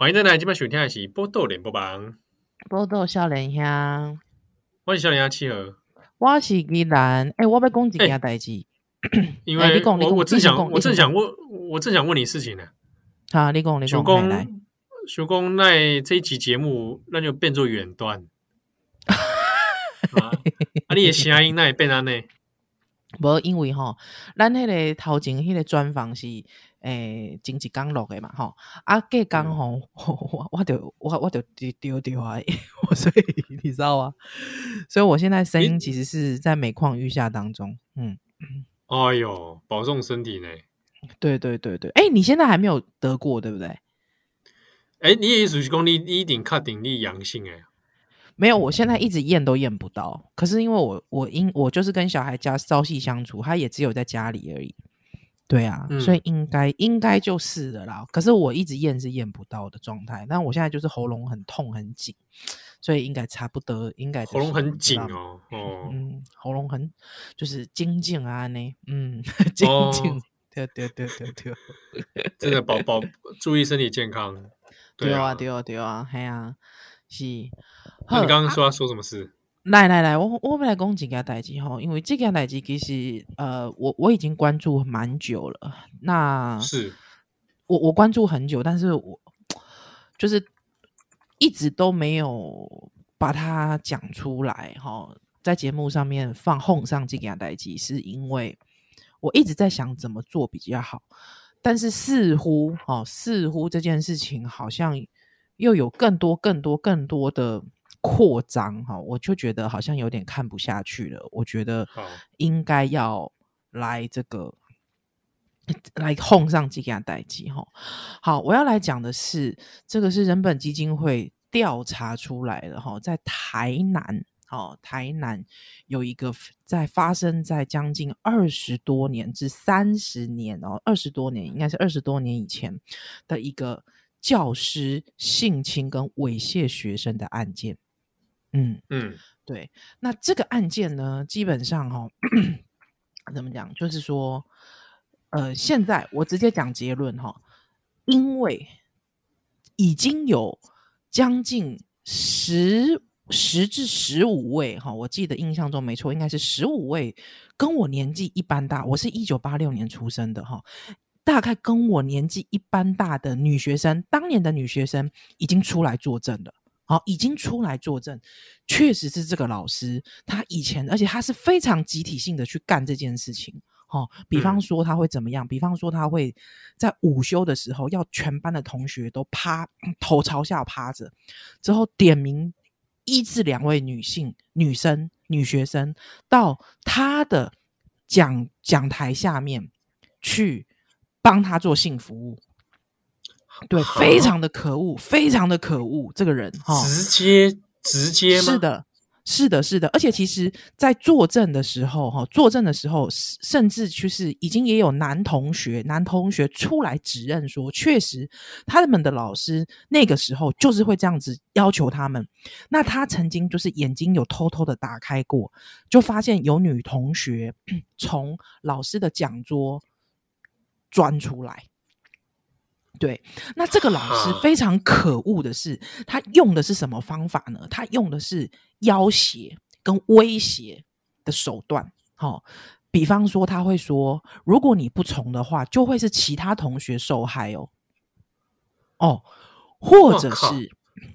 欢迎再来，今晚收听的是《波豆联播榜》，波豆少年兄，我是少年兄七和，我是宜兰。哎、欸，我要讲一件代志，因为、欸、我我正想，我正想问，我正想问你事情呢。好，你讲，你讲，公来。想讲那这一集节目，那就变作远端。啊，啊，你的声音那也变安呢？无，因为吼，咱迄个头前迄个专访是。诶、欸，经济刚录的嘛，吼啊，隔刚吼，我我就我我就丢丢丢啊，所以你知道吗？所以我现在声音其实是在每况愈下当中，嗯，哎呦，保重身体呢。对对对对，哎、欸，你现在还没有得过，对不对？哎、欸，你也属于讲你你一定确定你阳性诶？没有，我现在一直验都验不到，可是因为我我因我就是跟小孩家朝夕相处，他也只有在家里而已。对啊，嗯、所以应该应该就是的啦。可是我一直验是验不到的状态，但我现在就是喉咙很痛很紧，所以应该差不多应该。喉咙很紧哦，哦，嗯，喉咙很就是紧紧啊呢，嗯，紧紧，对对对对对，真的宝宝注意身体健康。对啊对啊对啊，嘿啊，是。那你刚刚说要说什么事？来来来，我我们来讲这件代志哈，因为这件代志其实呃，我我已经关注蛮久了。那是我我关注很久，但是我就是一直都没有把它讲出来哈，在节目上面放哄上这件代志，是因为我一直在想怎么做比较好，但是似乎哦，似乎这件事情好像又有更多更多更多的。扩张哈，我就觉得好像有点看不下去了。我觉得应该要来这个来哄上这件代志哈。好，我要来讲的是这个是人本基金会调查出来的哈，在台南哦，台南有一个在发生在将近二十多年至三十年哦，二十多年应该是二十多年以前的一个教师性侵跟猥亵学生的案件。嗯嗯，对，那这个案件呢，基本上哈、哦，怎么讲？就是说，呃，现在我直接讲结论哈、哦，因为已经有将近十十至十五位哈、哦，我记得印象中没错，应该是十五位跟我年纪一般大，我是一九八六年出生的哈、哦，大概跟我年纪一般大的女学生，当年的女学生已经出来作证了。好，已经出来作证，确实是这个老师，他以前，而且他是非常集体性的去干这件事情。哦，比方说他会怎么样？比方说他会在午休的时候，要全班的同学都趴，头朝下趴着，之后点名一至两位女性、女生、女学生到他的讲讲台下面去帮他做性服务。对，非常的可恶，非常的可恶，这个人哈，直接直接吗？是的，是的，是的，而且其实，在作证的时候哈，作证的时候，甚至就是已经也有男同学，男同学出来指认说，确实他们的老师那个时候就是会这样子要求他们。那他曾经就是眼睛有偷偷的打开过，就发现有女同学从老师的讲桌钻出来。对，那这个老师非常可恶的是，他用的是什么方法呢？他用的是要挟跟威胁的手段。好、哦，比方说他会说，如果你不从的话，就会是其他同学受害哦。哦，或者是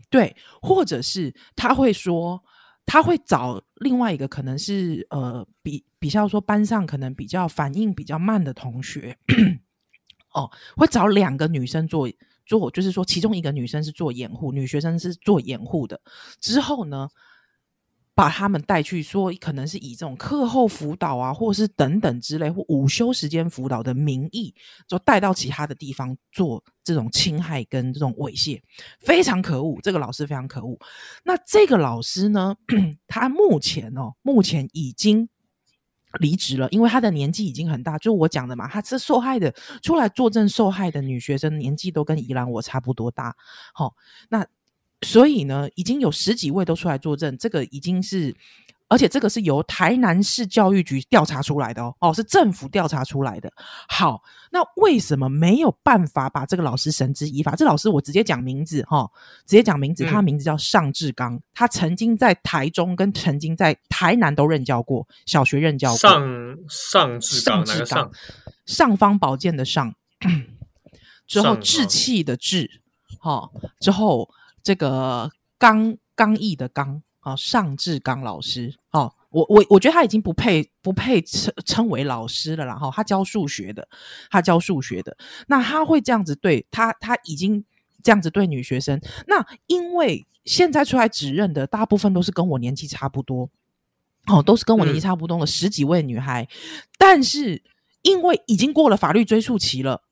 对，或者是他会说，他会找另外一个可能是呃，比比较说班上可能比较反应比较慢的同学。哦，会找两个女生做做，就是说，其中一个女生是做掩护，女学生是做掩护的。之后呢，把他们带去说，可能是以这种课后辅导啊，或者是等等之类，或午休时间辅导的名义，就带到其他的地方做这种侵害跟这种猥亵，非常可恶。这个老师非常可恶。那这个老师呢，他目前哦，目前已经。离职了，因为他的年纪已经很大，就我讲的嘛，他是受害的，出来作证受害的女学生年纪都跟宜兰我差不多大，好，那所以呢，已经有十几位都出来作证，这个已经是而且这个是由台南市教育局调查出来的哦，哦，是政府调查出来的。好，那为什么没有办法把这个老师绳之以法？这老师我直接讲名字哈、哦，直接讲名字，他的名字叫尚志刚，他曾经在台中跟曾经在台南都任教过，小学任教过。尚尚志刚，哪个尚？尚方宝剑的尚，之后志气的志，哈，之后这个刚刚毅的刚。哦，尚志刚老师，哦，我我我觉得他已经不配不配称称为老师了啦，然后他教数学的，他教数学的，那他会这样子对他，他已经这样子对女学生，那因为现在出来指认的大部分都是跟我年纪差不多，哦，都是跟我年纪差不多的十几位女孩，嗯、但是因为已经过了法律追溯期了。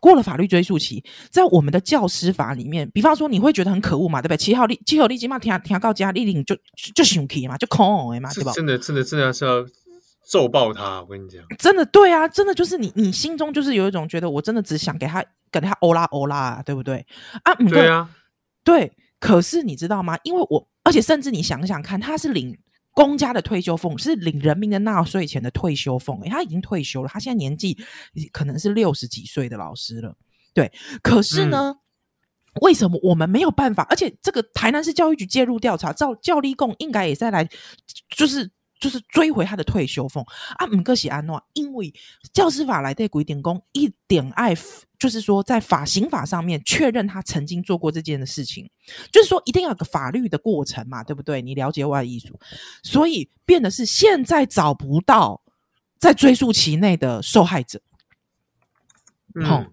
过了法律追诉期，在我们的教师法里面，比方说你会觉得很可恶嘛，对不对？七号立七号立即嘛，听听告家立令就就生气嘛，就恐嘛，对吧？真的真的真的是要揍爆他！我跟你讲，真的对啊，真的就是你你心中就是有一种觉得，我真的只想给他给他欧拉欧拉啊，对不对？啊，对啊，对。可是你知道吗？因为我而且甚至你想想看，他是领。公家的退休俸是领人民的纳税钱的退休俸，欸，他已经退休了，他现在年纪可能是六十几岁的老师了，对。可是呢，嗯、为什么我们没有办法？而且这个台南市教育局介入调查，照教立贡应该也在来，就是。就是追回他的退休俸啊！唔过是安诺，因为教师法来对规定工一点爱，就是说在法刑法上面确认他曾经做过这件的事情，就是说一定要有个法律的过程嘛，对不对？你了解我的意思，所以变的是现在找不到在追诉期内的受害者。好、嗯，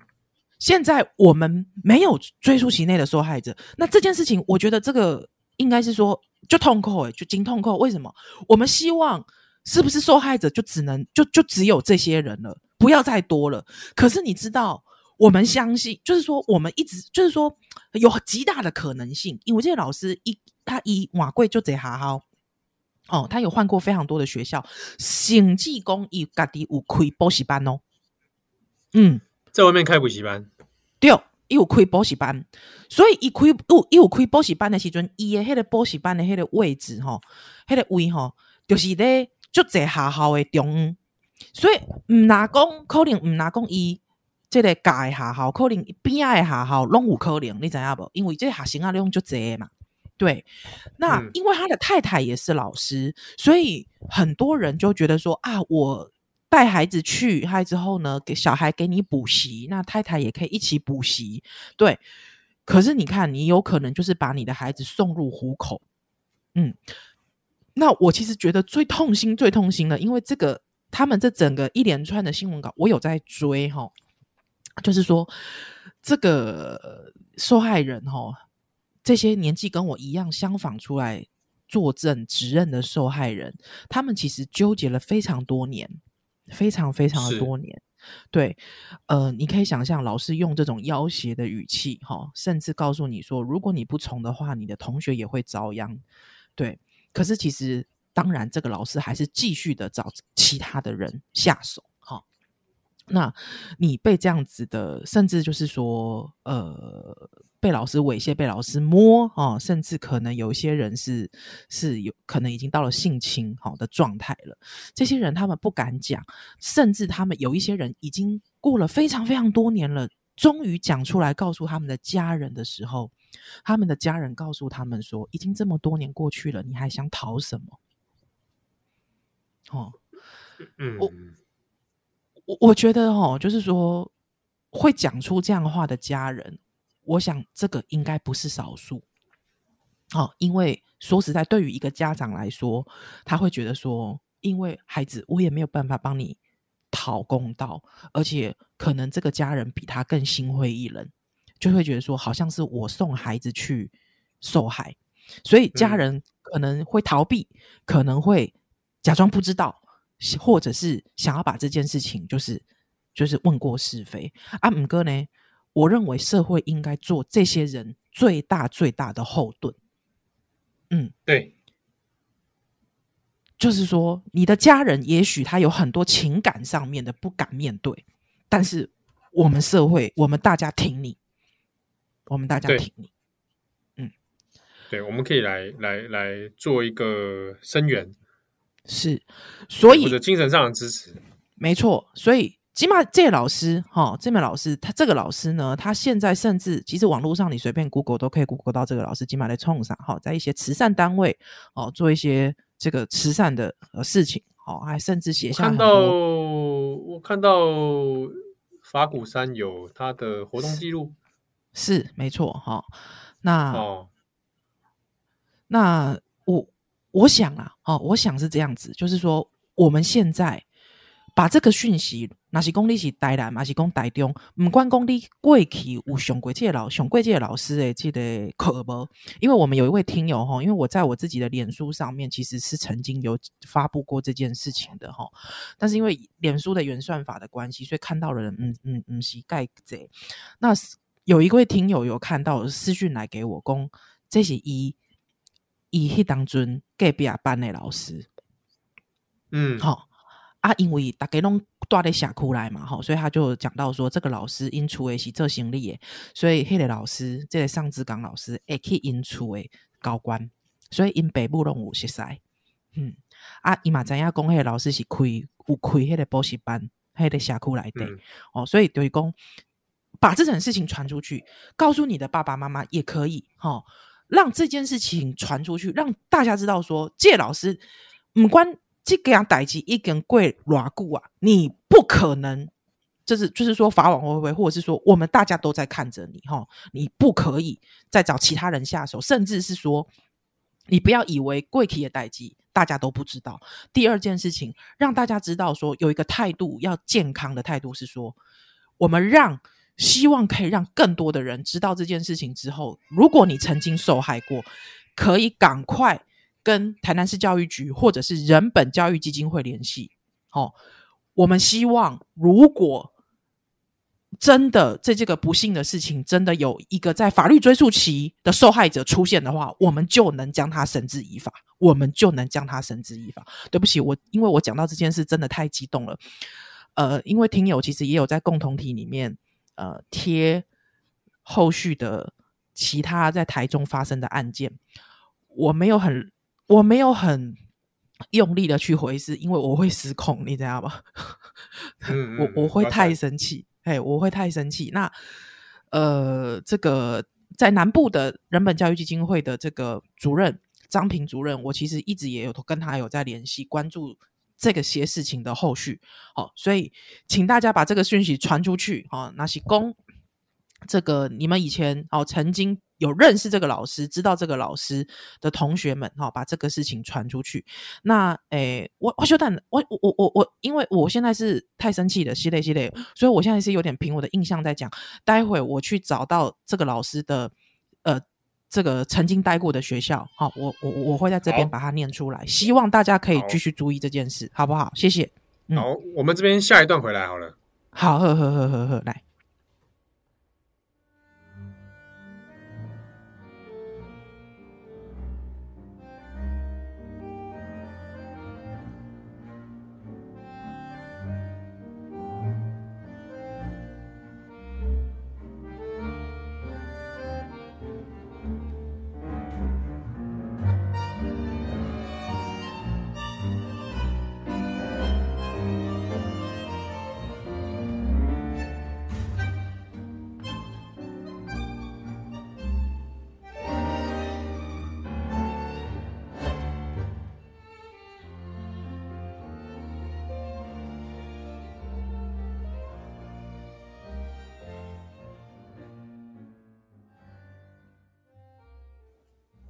现在我们没有追溯期内的受害者，那这件事情，我觉得这个应该是说。就痛苦诶，就经痛苦。为什么？我们希望是不是受害者就只能就就只有这些人了，不要再多了。可是你知道，我们相信，就是说，我们一直就是说，有极大的可能性，因为这些老师一他一瓦贵就贼好好哦，他有换过非常多的学校，省技工以家己有开补习班哦，嗯，在外面开补习班，对。伊有开补习班，所以伊开有伊有开补习班的时阵，伊的迄个补习班的迄个位置吼，迄个位吼，就是咧足侪学校的中央，所以毋拿讲可能毋拿讲伊即个教的学校，可能边仔的学校拢有可能，你知影无？因为这学生啊，量足侪嘛。对，那、嗯、因为他的太太也是老师，所以很多人就觉得说啊，我。带孩子去，还之后呢，给小孩给你补习，那太太也可以一起补习，对。可是你看，你有可能就是把你的孩子送入虎口，嗯。那我其实觉得最痛心、最痛心的，因为这个他们这整个一连串的新闻稿，我有在追哈，就是说这个受害人哈，这些年纪跟我一样相仿出来作证指认的受害人，他们其实纠结了非常多年。非常非常的多年，对，呃，你可以想象老师用这种要挟的语气，哈、哦，甚至告诉你说，如果你不从的话，你的同学也会遭殃，对。可是其实，当然，这个老师还是继续的找其他的人下手。那你被这样子的，甚至就是说，呃。被老师猥亵，被老师摸哦，甚至可能有一些人是是有可能已经到了性侵好的状态了。这些人他们不敢讲，甚至他们有一些人已经过了非常非常多年了，终于讲出来告诉他们的家人的时候，他们的家人告诉他们说：“已经这么多年过去了，你还想逃什么？”哦，嗯，我我我觉得哦，就是说会讲出这样话的家人。我想这个应该不是少数，哦，因为说实在，对于一个家长来说，他会觉得说，因为孩子，我也没有办法帮你讨公道，而且可能这个家人比他更心灰意冷，就会觉得说，好像是我送孩子去受害，所以家人可能会逃避，嗯、可能会假装不知道，或者是想要把这件事情就是就是问过是非。啊，五哥呢？我认为社会应该做这些人最大最大的后盾。嗯，对，就是说，你的家人也许他有很多情感上面的不敢面对，但是我们社会，我们大家挺你，我们大家挺你。嗯，对，我们可以来来来做一个声援，是，所以我的精神上的支持，没错，所以。起码这老师哈，这位老师，他这个老师呢，他现在甚至其实网络上你随便 Google 都可以 Google 到这个老师。起码在冲上哈，在一些慈善单位哦，做一些这个慈善的呃事情哦，还甚至写下。看到我看到法鼓山有他的活动记录，是没错哈。那哦，那我我想啊，哦，我想是这样子，就是说我们现在。把这个讯息，那是讲你是台南，还是讲台中，不管讲你过去有上过这个老上过这个老师的这个课无？因为我们有一位听友哈，因为我在我自己的脸书上面其实是曾经有发布过这件事情的哈，但是因为脸书的原算法的关系，所以看到的人嗯嗯嗯是盖贼。那有一位听友有看到私讯来给我公，这是一伊迄当阵隔壁班的老师，嗯好。啊，因为大家拢住咧社区来嘛，吼，所以他就讲到说，这个老师因厝的是做生理的，所以迄个老师，这个上志刚老师会去因厝的交关，所以因爸母拢有熟识，嗯，啊，伊嘛知影讲，迄个老师是开有开迄个补习班，迄个社区内底，嗯、哦，所以就是讲，把这件事情传出去，告诉你的爸爸妈妈也可以，吼、哦，让这件事情传出去，让大家知道说，这个老师唔关。这个样代志一根贵偌久啊！你不可能，就是就是说法网恢恢，或者是说我们大家都在看着你哈，你不可以再找其他人下手，甚至是说你不要以为贵体的代志大家都不知道。第二件事情，让大家知道说有一个态度要健康的态度是说，我们让希望可以让更多的人知道这件事情之后，如果你曾经受害过，可以赶快。跟台南市教育局或者是人本教育基金会联系，哦，我们希望如果真的在这个不幸的事情真的有一个在法律追诉期的受害者出现的话，我们就能将他绳之以法，我们就能将他绳之以法。对不起，我因为我讲到这件事真的太激动了，呃，因为听友其实也有在共同体里面呃贴后续的其他在台中发生的案件，我没有很。我没有很用力的去回事，因为我会失控，你知道吗？嗯嗯我我会太生气，哎，我会太生气。那呃，这个在南部的人本教育基金会的这个主任张平主任，我其实一直也有跟他有在联系，关注这个些事情的后续。好、哦，所以请大家把这个讯息传出去。哦，那是公这个你们以前哦曾经。有认识这个老师，知道这个老师的同学们，哈，把这个事情传出去。那，诶，我我修蛋，我我我我我，因为我现在是太生气了，系列系列，所以我现在是有点凭我的印象在讲。待会我去找到这个老师的，呃，这个曾经待过的学校，好，我我我会在这边把它念出来，希望大家可以继续注意这件事，好，好不好？谢谢。嗯、好，我们这边下一段回来好了。好，呵呵呵呵呵，来。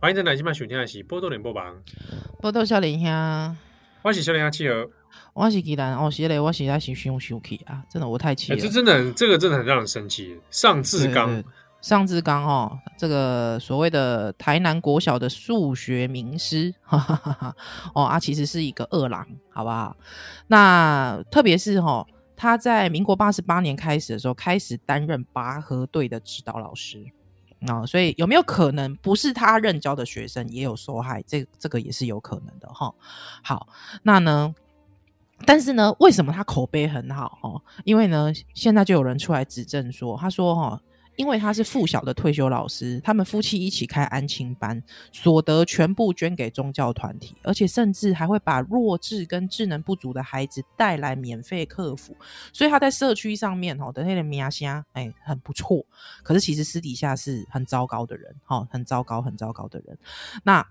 欢迎在来今晚收听的是《波多连播榜》，波多少年兄，我是少年兄企鹅，我是吉兰，哦，是嘞，我是在心胸生气啊，真的我太气了，这真的很，这个真的很让人生气。尚志刚，尚志刚哦，这个所谓的台南国小的数学名师，哈哈哈哈哦啊，其实是一个恶狼，好不好？那特别是哈，他在民国八十八年开始的时候，开始担任拔河队的指导老师。啊、哦，所以有没有可能不是他任教的学生也有受害？这这个也是有可能的哈、好，那呢？但是呢，为什么他口碑很好？哦，因为呢，现在就有人出来指证说，他说哈、因为他是附小的退休老师，他们夫妻一起开安亲班，所得全部捐给宗教团体，而且甚至还会把弱智跟智能不足的孩子带来免费客服，所以他在社区上面哦的那个名声哎很不错，可是其实私底下是很糟糕的人，哈，很糟糕很糟糕的人，那。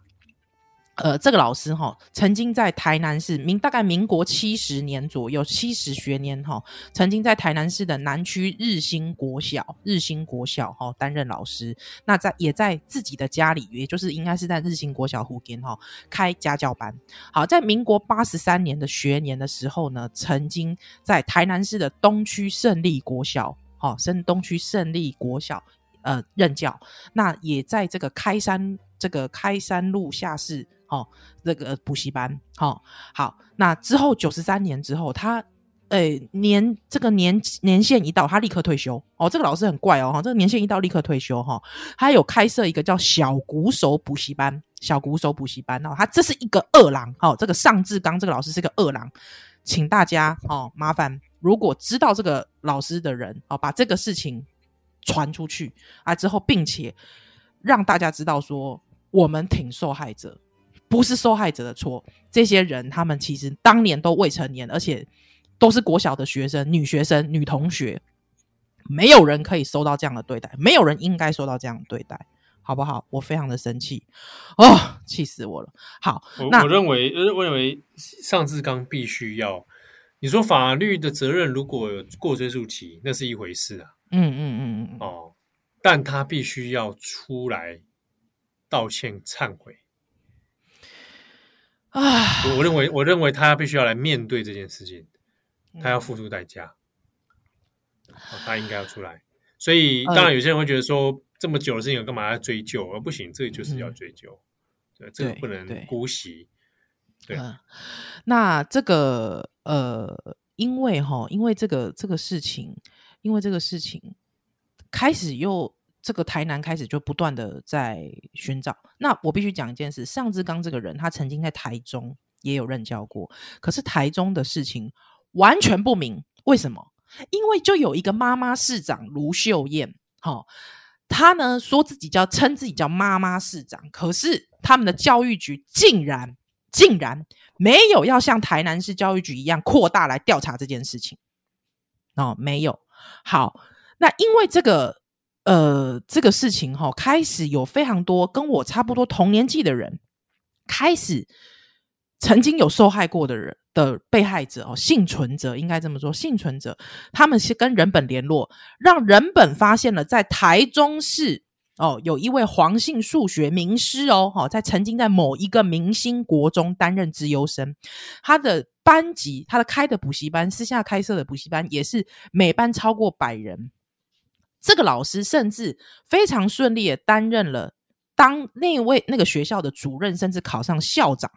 呃，这个老师哈，曾经在台南市民大概民国七十年左右，七十学年哈，曾经在台南市的南区日新国小，日新国小哈担任老师。那在也在自己的家里，也就是应该是在日新国小附近哈开家教班。好，在民国八十三年的学年的时候呢，曾经在台南市的东区胜利国小，哈，升东区胜利国小呃任教。那也在这个开山这个开山路下市。哦，这个补习班，好、哦、好。那之后九十三年之后，他，诶年这个年年限一到，他立刻退休。哦，这个老师很怪哦，哈，这个年限一到立刻退休哈。他、有开设一个叫小鼓手补习班，小鼓手补习班哦，他这是一个二郎，哦，这个尚志刚这个老师是个二郎，请大家哦麻烦，如果知道这个老师的人，哦，把这个事情传出去啊之后，并且让大家知道说，我们挺受害者。不是受害者的错，这些人他们其实当年都未成年，而且都是国小的学生，女学生、女同学，没有人可以受到这样的对待，没有人应该受到这样的对待，好不好？我非常的生气，哦，气死我了。好，我那我认为，我认为尚志刚必须要，你说法律的责任如果有过追诉期，那是一回事啊，嗯嗯嗯嗯，哦，但他必须要出来道歉忏悔。啊，我认为，我认为他必须要来面对这件事情，他要付出代价，他应该要出来。所以，当然有些人会觉得说，呃、这么久的事情，我干嘛要追究？而不行，这个就是要追究，嗯、对，这个不能姑息。对，那这个呃，因为哈，因为这个这个事情，因为这个事情开始又。这个台南开始就不断的在寻找。那我必须讲一件事：尚志刚这个人，他曾经在台中也有任教过，可是台中的事情完全不明。为什么？因为就有一个妈妈市长卢秀燕，哈、哦，她呢说自己叫称自己叫妈妈市长，可是他们的教育局竟然竟然没有要像台南市教育局一样扩大来调查这件事情。哦，没有。好，那因为这个。呃，这个事情哈、哦，开始有非常多跟我差不多同年纪的人，开始曾经有受害过的人的被害者哦，幸存者应该这么说，幸存者他们是跟人本联络，让人本发现了在台中市哦，有一位黄姓数学名师哦，哈，在曾经在某一个明星国中担任资优生，他的班级，他的开的补习班，私下开设的补习班，也是每班超过百人。这个老师甚至非常顺利的担任了当那位那个学校的主任，甚至考上校长，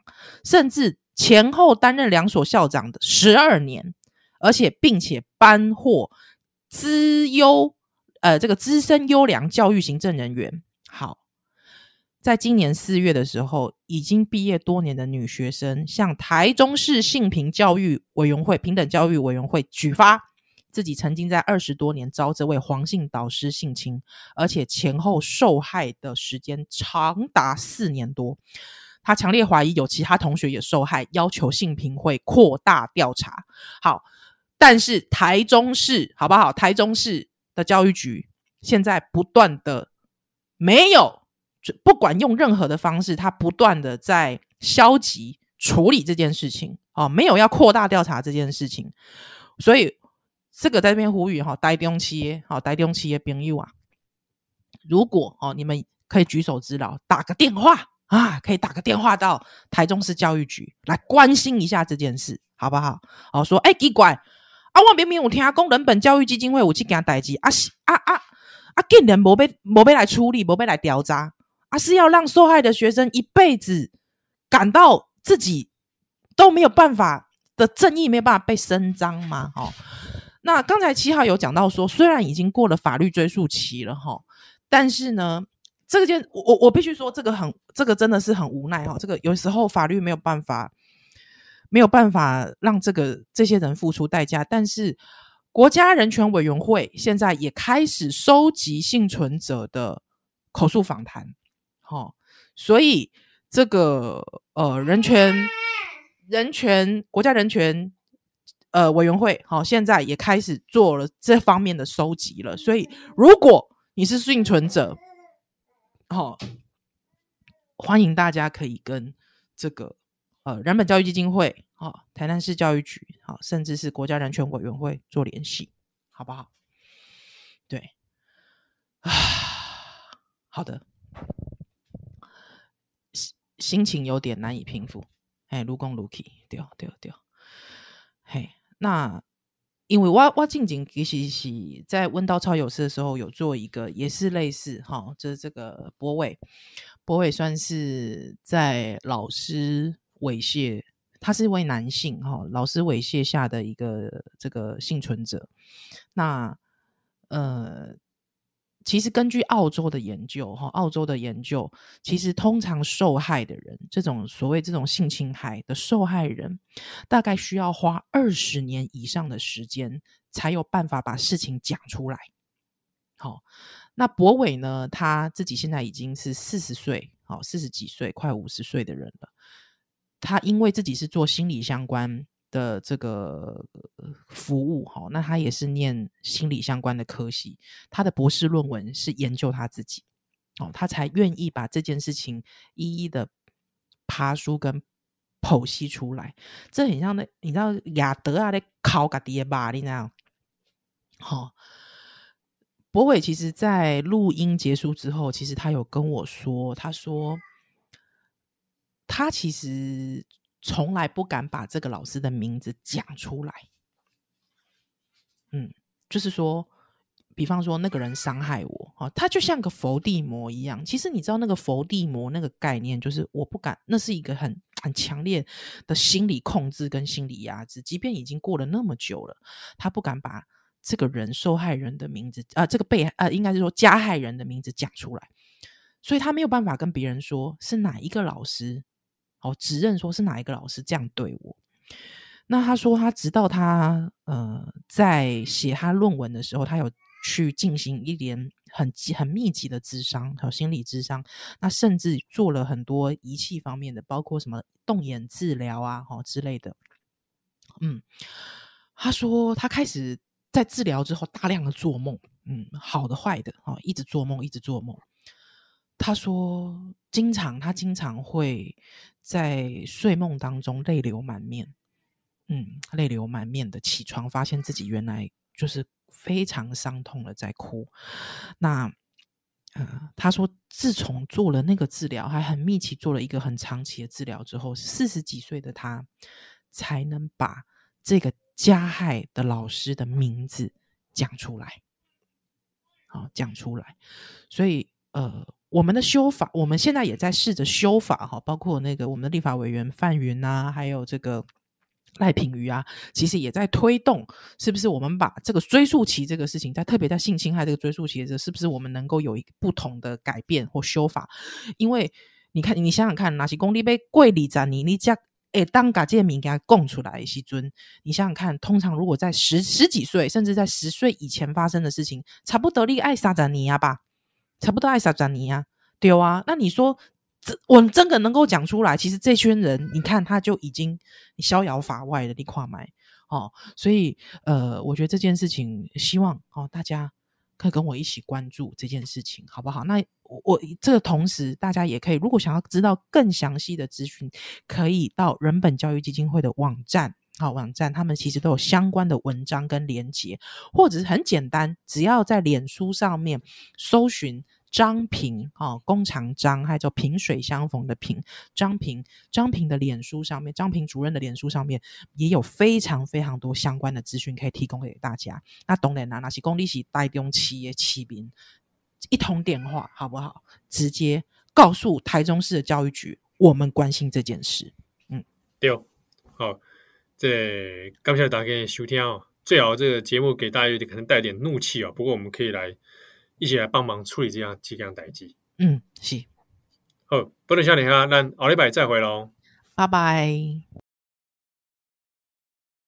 甚至前后担任两所校长的十二年，而且并且颁获资优呃这个资深优良教育行政人员。好，在今年四月的时候，已经毕业多年的女学生向台中市性平教育委员会平等教育委员会举发。自己曾经在二十多年遭这位黄姓导师性侵，而且前后受害的时间长达四年多。他强烈怀疑有其他同学也受害，要求性平会扩大调查。好，但是台中市好不好？台中市的教育局现在不断的没有，不管用任何的方式，他不断的在消极处理这件事情。哦，没有要扩大调查这件事情，所以。这个在这边呼吁哈，台中市好，台中市的朋友啊，如果哦，你们可以举手之劳，打个电话啊，可以打个电话到台中市教育局来关心一下这件事，好不好？哦，说哎，奇怪啊，我明明有听讲人本教育基金会有去件代志，啊是啊啊啊，竟然没被没被来处理，没被来调查，啊是要让受害的学生一辈子感到自己都没有办法的正义没有办法被伸张吗？哦。那刚才七号有讲到说，虽然已经过了法律追诉期了哈，但是呢，这个件我我必须说，这个很这个真的是很无奈哈。这个有时候法律没有办法没有办法让这个这些人付出代价，但是国家人权委员会现在也开始收集幸存者的口述访谈，好、所以这个呃人权人权国家人权呃委员会好、哦，现在也开始做了这方面的收集了。所以如果你是幸存者，好、哦，欢迎大家可以跟这个呃人本教育基金会。哦，台南市教育局，好，甚至是国家人权委员会做联系，好不好？对，啊，好的，心心情有点难以平复，哎，如公如去，对对对，嘿，那因为我我近景其实是在温刀超有事的时候有做一个，也是类似哈，就是这个博伟博伟算是在老师猥亵。他是一位男性，哈，老师猥亵下的一个这个幸存者。那呃，其实根据澳洲的研究，哈，澳洲的研究，其实通常受害的人，这种所谓这种性侵害的受害人，大概需要花二十年以上的时间，才有办法把事情讲出来。好，那柏伟呢，他自己现在已经是四十岁，好，四十几岁，快五十岁的人了。他因为自己是做心理相关的这个服务，哈，那他也是念心理相关的科系，他的博士论文是研究他自己，哦，他才愿意把这件事情一一的爬书跟剖析出来。这很像那，你知道亚德啊，在考个爹吧，你那样？好，柏伟其实在录音结束之后，其实他有跟我说，他说。他其实从来不敢把这个老师的名字讲出来，嗯，就是说，比方说那个人伤害我，哈，他就像个佛地魔一样。其实你知道那个佛地魔那个概念，就是我不敢，那是一个很很强烈的心理控制跟心理压制。即便已经过了那么久了，他不敢把这个人受害人的名字，啊、这个被，呃，应该是说加害人的名字讲出来，所以他没有办法跟别人说是哪一个老师。哦，指认说是哪一个老师这样对我？那他说他直到他呃在写他论文的时候，他有去进行一连很很密集的智商和心理智商，那甚至做了很多仪器方面的，包括什么动眼治疗啊，哦之类的。嗯，他说他开始在治疗之后大量的做梦，嗯，好的坏的，哦，一直做梦，一直做梦。他说，经常他经常会在睡梦当中泪流满面，嗯，泪流满面的起床，发现自己原来就是非常伤痛的在哭。那，呃，他说，自从做了那个治疗，还很密集做了一个很长期的治疗之后，四十几岁的他才能把这个加害的老师的名字讲出来，好，讲出来。所以，呃。我们的修法，我们现在也在试着修法哈，包括那个我们的立法委员范云呐，还有这个赖品瑜啊，其实也在推动，是不是我们把这个追溯期这个事情，在特别在性侵害这个追溯期的时候，是不是我们能够有一个不同的改变或修法？因为你看，你想想看，哪些公立被贵里展你你讲，诶，当嘎这名给他供出来，西尊，你想想看，通常如果在十十几岁，甚至在十岁以前发生的事情，差不多你爱杀咱你呀吧？差不多爱杀咱你呀，对啊。那你说，这我真的能够讲出来？其实这群人，你看他就已经逍遥法外了，你跨买哦。所以，呃，我觉得这件事情，希望哦大家可以跟我一起关注这件事情，好不好？那我，我这个同时，大家也可以，如果想要知道更详细的资讯，可以到人本教育基金会的网站。好，网站他们其实都有相关的文章跟连接，或者是很简单，只要在脸书上面搜寻张平，哦，弓长张，还有萍水相逢的萍，张平，张平的脸书上面，张平主任的脸书上面也有非常非常多相关的资讯可以提供给大家。那当然啦，那是公立系带动企业起名，一通电话好不好？直接告诉台中市的教育局，我们关心这件事。嗯，对，好。这感谢大家收听哦。最好这个节目给大家有点可能带点怒气哦。不过我们可以来一起来帮忙处理这样几样代志。嗯，是。好，不能笑你哈，那奥利百再回喽。拜拜。